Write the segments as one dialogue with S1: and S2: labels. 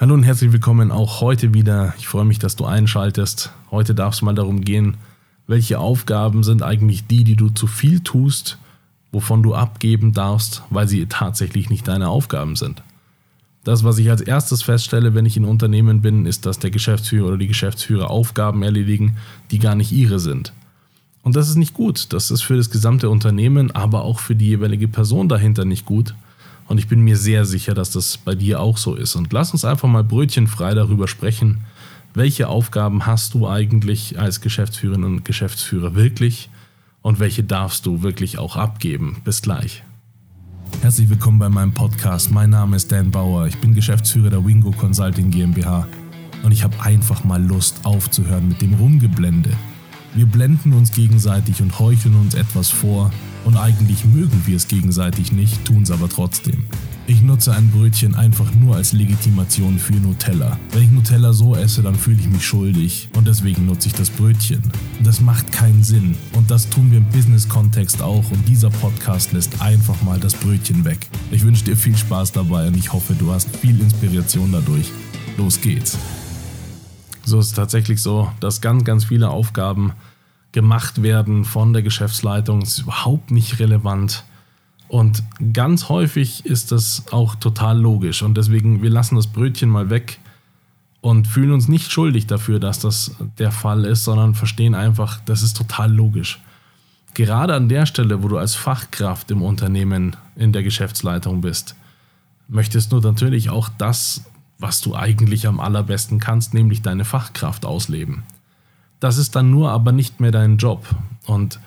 S1: Hallo und herzlich willkommen auch heute wieder. Ich freue mich, dass du einschaltest. Heute darf es mal darum gehen, welche Aufgaben sind eigentlich die, die du zu viel tust, wovon du abgeben darfst, weil sie tatsächlich nicht deine Aufgaben sind. Das, was ich als erstes feststelle, wenn ich in Unternehmen bin, ist, dass der Geschäftsführer oder die Geschäftsführer Aufgaben erledigen, die gar nicht ihre sind. Und das ist nicht gut. Das ist für das gesamte Unternehmen, aber auch für die jeweilige Person dahinter nicht gut. Und ich bin mir sehr sicher, dass das bei dir auch so ist. Und lass uns einfach mal brötchenfrei darüber sprechen. Welche Aufgaben hast du eigentlich als Geschäftsführerin und Geschäftsführer wirklich? Und welche darfst du wirklich auch abgeben? Bis gleich. Herzlich willkommen bei meinem Podcast. Mein Name ist Dan Bauer. Ich bin Geschäftsführer der Wingo Consulting GmbH. Und ich habe einfach mal Lust aufzuhören mit dem Rumgeblende. Wir blenden uns gegenseitig und heucheln uns etwas vor und eigentlich mögen wir es gegenseitig nicht, tun es aber trotzdem. Ich nutze ein Brötchen einfach nur als Legitimation für Nutella. Wenn ich Nutella so esse, dann fühle ich mich schuldig und deswegen nutze ich das Brötchen. Das macht keinen Sinn und das tun wir im Business-Kontext auch und dieser Podcast lässt einfach mal das Brötchen weg. Ich wünsche dir viel Spaß dabei und ich hoffe, du hast viel Inspiration dadurch. Los geht's. So ist es tatsächlich so, dass ganz, ganz viele Aufgaben gemacht werden von der Geschäftsleitung. Das ist überhaupt nicht relevant. Und ganz häufig ist das auch total logisch. Und deswegen, wir lassen das Brötchen mal weg und fühlen uns nicht schuldig dafür, dass das der Fall ist, sondern verstehen einfach, das ist total logisch. Gerade an der Stelle, wo du als Fachkraft im Unternehmen in der Geschäftsleitung bist, möchtest du natürlich auch das, was du eigentlich am allerbesten kannst, nämlich deine Fachkraft ausleben. Das ist dann nur aber nicht mehr dein Job. Und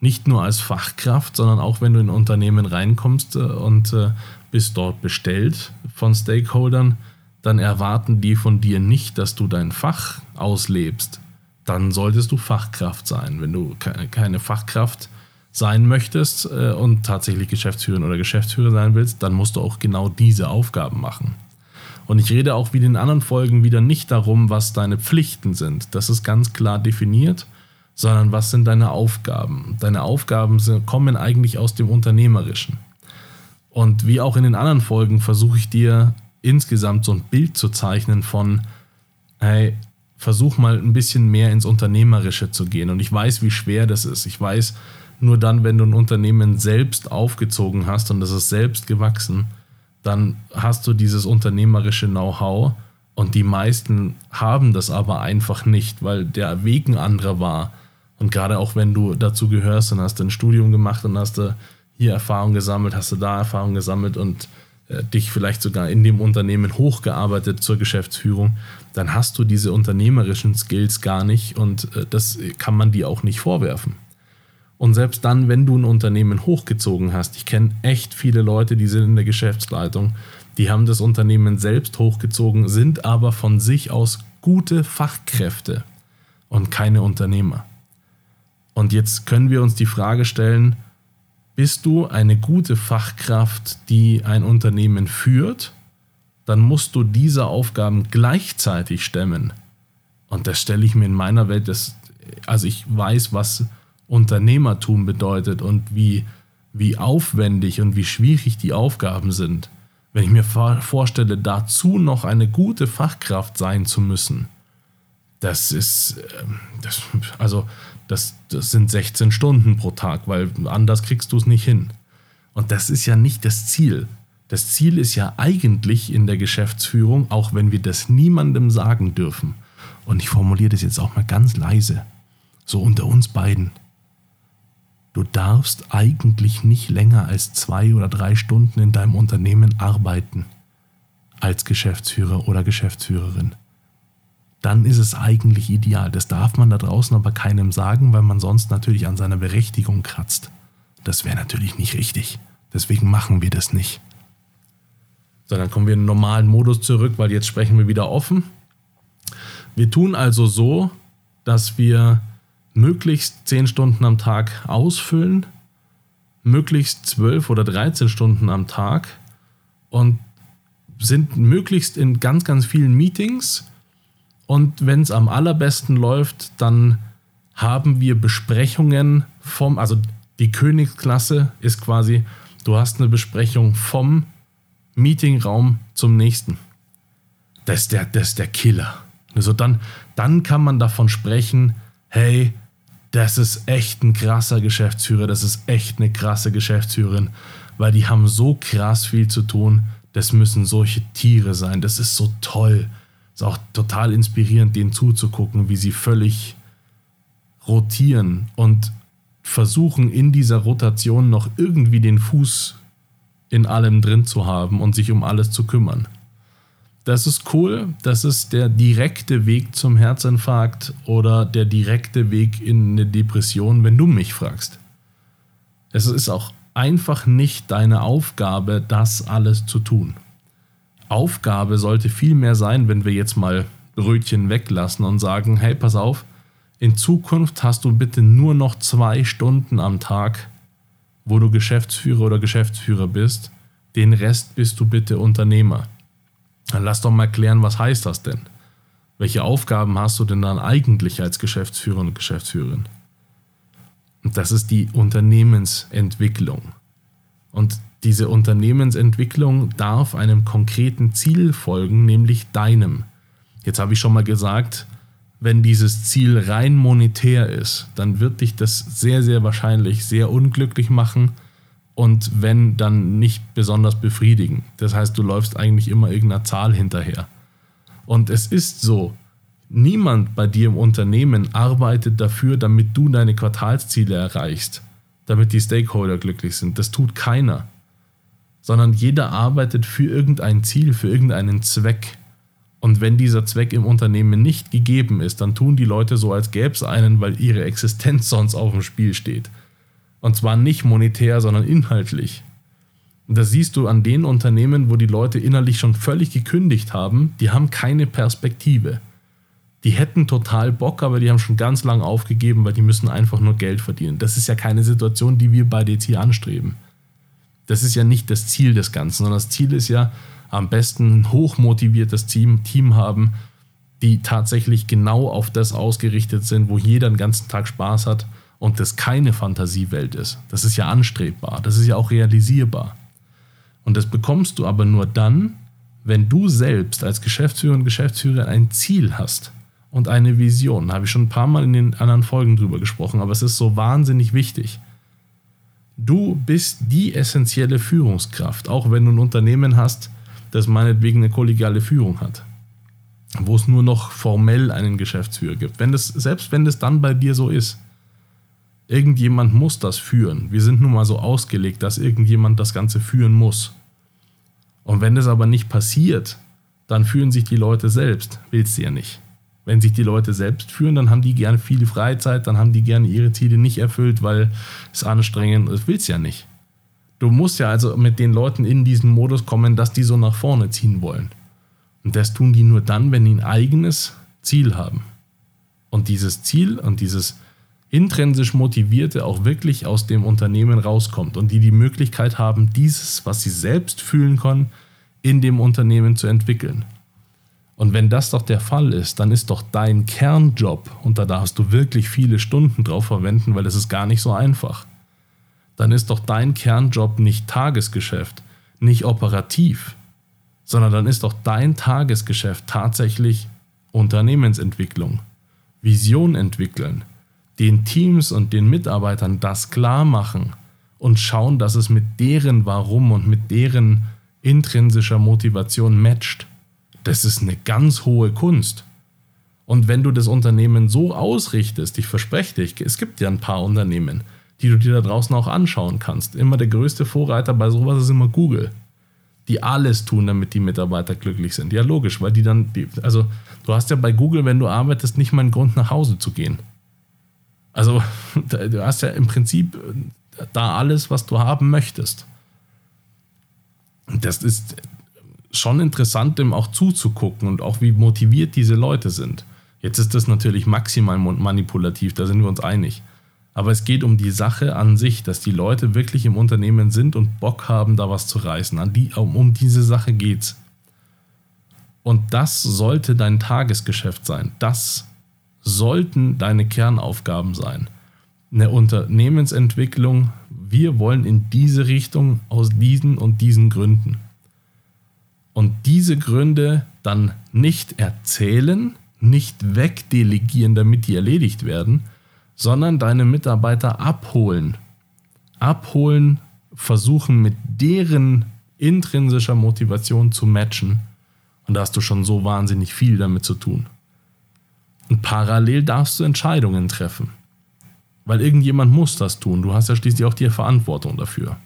S1: nicht nur als Fachkraft, sondern auch wenn du in Unternehmen reinkommst äh, und äh, bist dort bestellt von Stakeholdern, dann erwarten die von dir nicht, dass du dein Fach auslebst. Dann solltest du Fachkraft sein. Wenn du keine Fachkraft sein möchtest äh, und tatsächlich Geschäftsführerin oder Geschäftsführer sein willst, dann musst du auch genau diese Aufgaben machen. Und ich rede auch wie in den anderen Folgen wieder nicht darum, was deine Pflichten sind. Das ist ganz klar definiert, sondern was sind deine Aufgaben. Deine Aufgaben sind, kommen eigentlich aus dem Unternehmerischen. Und wie auch in den anderen Folgen versuche ich dir insgesamt so ein Bild zu zeichnen von, hey, versuch mal ein bisschen mehr ins Unternehmerische zu gehen. Und ich weiß, wie schwer das ist. Ich weiß, nur dann, wenn du ein Unternehmen selbst aufgezogen hast und das ist selbst gewachsen, dann hast du dieses unternehmerische Know-how und die meisten haben das aber einfach nicht, weil der Weg ein anderer war. Und gerade auch wenn du dazu gehörst und hast ein Studium gemacht und hast du hier Erfahrung gesammelt, hast du da Erfahrung gesammelt und äh, dich vielleicht sogar in dem Unternehmen hochgearbeitet zur Geschäftsführung, dann hast du diese unternehmerischen Skills gar nicht und äh, das kann man dir auch nicht vorwerfen. Und selbst dann, wenn du ein Unternehmen hochgezogen hast, ich kenne echt viele Leute, die sind in der Geschäftsleitung, die haben das Unternehmen selbst hochgezogen, sind aber von sich aus gute Fachkräfte und keine Unternehmer. Und jetzt können wir uns die Frage stellen, bist du eine gute Fachkraft, die ein Unternehmen führt, dann musst du diese Aufgaben gleichzeitig stemmen. Und das stelle ich mir in meiner Welt, das, also ich weiß, was Unternehmertum bedeutet und wie, wie aufwendig und wie schwierig die Aufgaben sind. Wenn ich mir vorstelle, dazu noch eine gute Fachkraft sein zu müssen, das ist, ähm, das, also das, das sind 16 Stunden pro Tag, weil anders kriegst du es nicht hin. Und das ist ja nicht das Ziel. Das Ziel ist ja eigentlich in der Geschäftsführung, auch wenn wir das niemandem sagen dürfen. Und ich formuliere das jetzt auch mal ganz leise, so unter uns beiden. Du darfst eigentlich nicht länger als zwei oder drei Stunden in deinem Unternehmen arbeiten als Geschäftsführer oder Geschäftsführerin. Dann ist es eigentlich ideal. Das darf man da draußen aber keinem sagen, weil man sonst natürlich an seiner Berechtigung kratzt. Das wäre natürlich nicht richtig. Deswegen machen wir das nicht. So, dann kommen wir in den normalen Modus zurück, weil jetzt sprechen wir wieder offen. Wir tun also so, dass wir möglichst 10 Stunden am Tag ausfüllen, möglichst 12 oder 13 Stunden am Tag und sind möglichst in ganz, ganz vielen Meetings. Und wenn es am allerbesten läuft, dann haben wir Besprechungen vom, also die Königsklasse ist quasi, du hast eine Besprechung vom Meetingraum zum nächsten. das ist der, das ist der Killer. Also dann, dann kann man davon sprechen, hey, das ist echt ein krasser Geschäftsführer, das ist echt eine krasse Geschäftsführerin, weil die haben so krass viel zu tun. Das müssen solche Tiere sein. Das ist so toll. Ist auch total inspirierend, denen zuzugucken, wie sie völlig rotieren und versuchen in dieser Rotation noch irgendwie den Fuß in allem drin zu haben und sich um alles zu kümmern. Das ist cool, das ist der direkte Weg zum Herzinfarkt oder der direkte Weg in eine Depression, wenn du mich fragst. Es ist auch einfach nicht deine Aufgabe, das alles zu tun. Aufgabe sollte vielmehr sein, wenn wir jetzt mal Brötchen weglassen und sagen, hey, pass auf, in Zukunft hast du bitte nur noch zwei Stunden am Tag, wo du Geschäftsführer oder Geschäftsführer bist. Den Rest bist du bitte Unternehmer. Dann lass doch mal klären, was heißt das denn? Welche Aufgaben hast du denn dann eigentlich als Geschäftsführer und Geschäftsführerin? Und das ist die Unternehmensentwicklung. Und diese Unternehmensentwicklung darf einem konkreten Ziel folgen, nämlich deinem. Jetzt habe ich schon mal gesagt, wenn dieses Ziel rein monetär ist, dann wird dich das sehr, sehr wahrscheinlich sehr unglücklich machen und wenn, dann nicht besonders befriedigen. Das heißt, du läufst eigentlich immer irgendeiner Zahl hinterher. Und es ist so, niemand bei dir im Unternehmen arbeitet dafür, damit du deine Quartalsziele erreichst, damit die Stakeholder glücklich sind. Das tut keiner. Sondern jeder arbeitet für irgendein Ziel, für irgendeinen Zweck. Und wenn dieser Zweck im Unternehmen nicht gegeben ist, dann tun die Leute so, als gäbe es einen, weil ihre Existenz sonst auf dem Spiel steht. Und zwar nicht monetär, sondern inhaltlich. Und das siehst du an den Unternehmen, wo die Leute innerlich schon völlig gekündigt haben, die haben keine Perspektive. Die hätten total Bock, aber die haben schon ganz lang aufgegeben, weil die müssen einfach nur Geld verdienen. Das ist ja keine Situation, die wir beide jetzt hier anstreben. Das ist ja nicht das Ziel des Ganzen, sondern das Ziel ist ja, am besten ein hochmotiviertes Team, Team haben, die tatsächlich genau auf das ausgerichtet sind, wo jeder den ganzen Tag Spaß hat und das keine Fantasiewelt ist. Das ist ja anstrebbar, das ist ja auch realisierbar. Und das bekommst du aber nur dann, wenn du selbst als Geschäftsführer und Geschäftsführer ein Ziel hast und eine Vision. Da habe ich schon ein paar Mal in den anderen Folgen drüber gesprochen, aber es ist so wahnsinnig wichtig. Du bist die essentielle Führungskraft, auch wenn du ein Unternehmen hast, das meinetwegen eine kollegiale Führung hat, wo es nur noch formell einen Geschäftsführer gibt. Wenn das, selbst wenn das dann bei dir so ist, irgendjemand muss das führen. Wir sind nun mal so ausgelegt, dass irgendjemand das Ganze führen muss. Und wenn das aber nicht passiert, dann führen sich die Leute selbst. Willst du ja nicht. Wenn sich die Leute selbst führen, dann haben die gerne viel Freizeit, dann haben die gerne ihre Ziele nicht erfüllt, weil es anstrengend ist. Willst du ja nicht. Du musst ja also mit den Leuten in diesen Modus kommen, dass die so nach vorne ziehen wollen. Und das tun die nur dann, wenn die ein eigenes Ziel haben. Und dieses Ziel und dieses intrinsisch Motivierte auch wirklich aus dem Unternehmen rauskommt und die die Möglichkeit haben, dieses, was sie selbst fühlen können, in dem Unternehmen zu entwickeln. Und wenn das doch der Fall ist, dann ist doch dein Kernjob, und da darfst du wirklich viele Stunden drauf verwenden, weil es ist gar nicht so einfach dann ist doch dein Kernjob nicht Tagesgeschäft, nicht operativ, sondern dann ist doch dein Tagesgeschäft tatsächlich Unternehmensentwicklung, Vision entwickeln, den Teams und den Mitarbeitern das klar machen und schauen, dass es mit deren Warum und mit deren intrinsischer Motivation matcht. Das ist eine ganz hohe Kunst. Und wenn du das Unternehmen so ausrichtest, ich verspreche dich, es gibt ja ein paar Unternehmen, die du dir da draußen auch anschauen kannst. Immer der größte Vorreiter bei sowas ist immer Google. Die alles tun, damit die Mitarbeiter glücklich sind. Ja, logisch, weil die dann, die, also du hast ja bei Google, wenn du arbeitest, nicht mal einen Grund nach Hause zu gehen. Also du hast ja im Prinzip äh, da alles, was du haben möchtest. Das ist schon interessant, dem auch zuzugucken und auch wie motiviert diese Leute sind. Jetzt ist das natürlich maximal manipulativ, da sind wir uns einig. Aber es geht um die Sache an sich, dass die Leute wirklich im Unternehmen sind und Bock haben, da was zu reißen. An die, um, um diese Sache geht's. Und das sollte dein Tagesgeschäft sein. Das sollten deine Kernaufgaben sein. Eine Unternehmensentwicklung, wir wollen in diese Richtung aus diesen und diesen Gründen. Und diese Gründe dann nicht erzählen, nicht wegdelegieren, damit die erledigt werden, sondern deine Mitarbeiter abholen. Abholen, versuchen mit deren intrinsischer Motivation zu matchen. Und da hast du schon so wahnsinnig viel damit zu tun. Und parallel darfst du Entscheidungen treffen. Weil irgendjemand muss das tun. Du hast ja schließlich auch die Verantwortung dafür.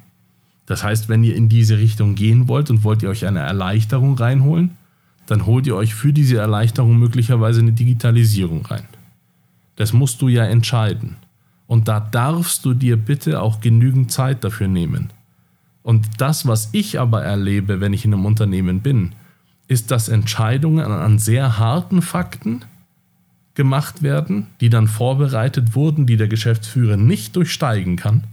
S1: Das heißt, wenn ihr in diese Richtung gehen wollt und wollt ihr euch eine Erleichterung reinholen, dann holt ihr euch für diese Erleichterung möglicherweise eine Digitalisierung rein. Das musst du ja entscheiden. Und da darfst du dir bitte auch genügend Zeit dafür nehmen. Und das, was ich aber erlebe, wenn ich in einem Unternehmen bin, ist, dass Entscheidungen an sehr harten Fakten gemacht werden, die dann vorbereitet wurden, die der Geschäftsführer nicht durchsteigen kann,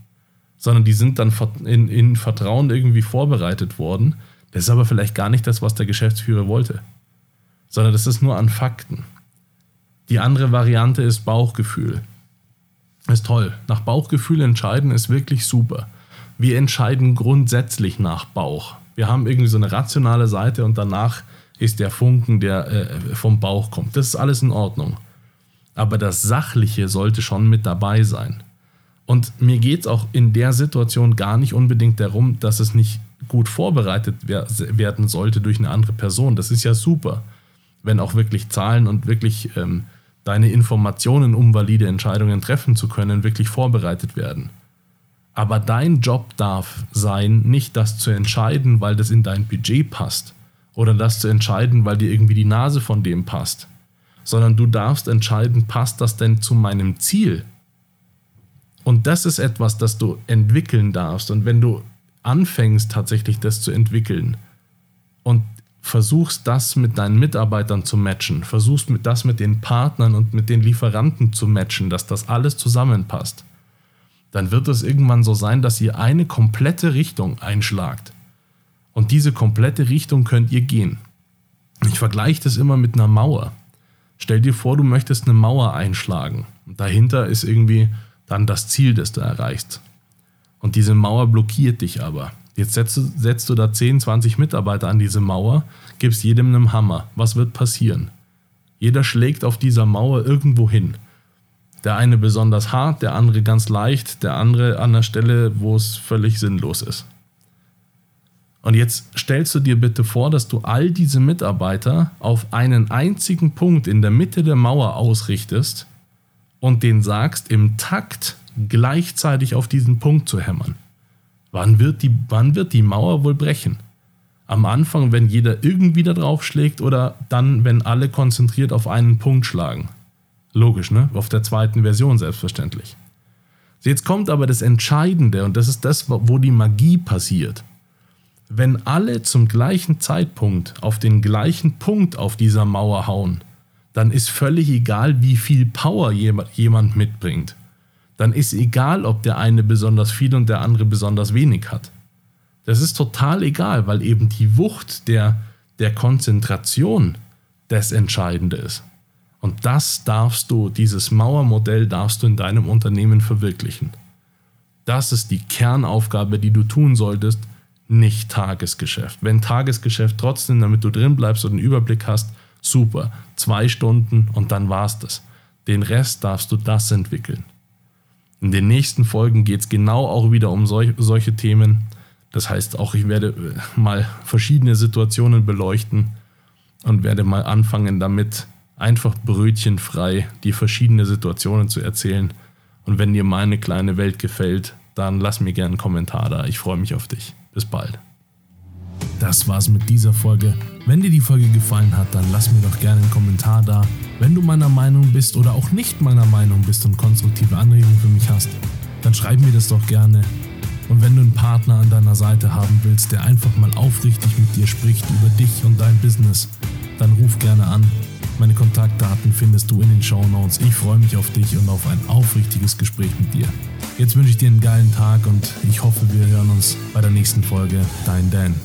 S1: sondern die sind dann in, in Vertrauen irgendwie vorbereitet worden. Das ist aber vielleicht gar nicht das, was der Geschäftsführer wollte, sondern das ist nur an Fakten. Die andere Variante ist Bauchgefühl. Ist toll. Nach Bauchgefühl entscheiden ist wirklich super. Wir entscheiden grundsätzlich nach Bauch. Wir haben irgendwie so eine rationale Seite und danach ist der Funken, der äh, vom Bauch kommt. Das ist alles in Ordnung. Aber das Sachliche sollte schon mit dabei sein. Und mir geht es auch in der Situation gar nicht unbedingt darum, dass es nicht gut vorbereitet werden sollte durch eine andere Person. Das ist ja super, wenn auch wirklich Zahlen und wirklich ähm, deine Informationen, um valide Entscheidungen treffen zu können, wirklich vorbereitet werden. Aber dein Job darf sein, nicht das zu entscheiden, weil das in dein Budget passt oder das zu entscheiden, weil dir irgendwie die Nase von dem passt, sondern du darfst entscheiden, passt das denn zu meinem Ziel? Und das ist etwas, das du entwickeln darfst. Und wenn du anfängst tatsächlich das zu entwickeln und versuchst das mit deinen Mitarbeitern zu matchen, versuchst das mit den Partnern und mit den Lieferanten zu matchen, dass das alles zusammenpasst, dann wird es irgendwann so sein, dass ihr eine komplette Richtung einschlagt. Und diese komplette Richtung könnt ihr gehen. Ich vergleiche das immer mit einer Mauer. Stell dir vor, du möchtest eine Mauer einschlagen. Und dahinter ist irgendwie dann das Ziel, das du erreichst. Und diese Mauer blockiert dich aber. Jetzt setzt du, setzt du da 10, 20 Mitarbeiter an diese Mauer, gibst jedem einen Hammer. Was wird passieren? Jeder schlägt auf dieser Mauer irgendwo hin. Der eine besonders hart, der andere ganz leicht, der andere an der Stelle, wo es völlig sinnlos ist. Und jetzt stellst du dir bitte vor, dass du all diese Mitarbeiter auf einen einzigen Punkt in der Mitte der Mauer ausrichtest und den sagst, im Takt gleichzeitig auf diesen Punkt zu hämmern. Wann wird die, wann wird die Mauer wohl brechen? Am Anfang, wenn jeder irgendwie da drauf schlägt oder dann, wenn alle konzentriert auf einen Punkt schlagen? Logisch, ne? Auf der zweiten Version selbstverständlich. Jetzt kommt aber das Entscheidende und das ist das, wo die Magie passiert. Wenn alle zum gleichen Zeitpunkt auf den gleichen Punkt auf dieser Mauer hauen, dann ist völlig egal, wie viel Power jemand mitbringt dann ist egal, ob der eine besonders viel und der andere besonders wenig hat. Das ist total egal, weil eben die Wucht der, der Konzentration das Entscheidende ist. Und das darfst du, dieses Mauermodell darfst du in deinem Unternehmen verwirklichen. Das ist die Kernaufgabe, die du tun solltest, nicht Tagesgeschäft. Wenn Tagesgeschäft trotzdem, damit du drin bleibst und einen Überblick hast, super. Zwei Stunden und dann war's das. Den Rest darfst du das entwickeln. In den nächsten Folgen geht es genau auch wieder um solch, solche Themen. Das heißt auch, ich werde äh, mal verschiedene Situationen beleuchten und werde mal anfangen damit, einfach brötchenfrei die verschiedenen Situationen zu erzählen. Und wenn dir meine kleine Welt gefällt, dann lass mir gerne einen Kommentar da. Ich freue mich auf dich. Bis bald. Das war's mit dieser Folge. Wenn dir die Folge gefallen hat, dann lass mir doch gerne einen Kommentar da. Wenn du meiner Meinung bist oder auch nicht meiner Meinung bist und konstruktive Anregungen für mich hast, dann schreib mir das doch gerne. Und wenn du einen Partner an deiner Seite haben willst, der einfach mal aufrichtig mit dir spricht über dich und dein Business, dann ruf gerne an. Meine Kontaktdaten findest du in den Show Notes. Ich freue mich auf dich und auf ein aufrichtiges Gespräch mit dir. Jetzt wünsche ich dir einen geilen Tag und ich hoffe, wir hören uns bei der nächsten Folge. Dein Dan.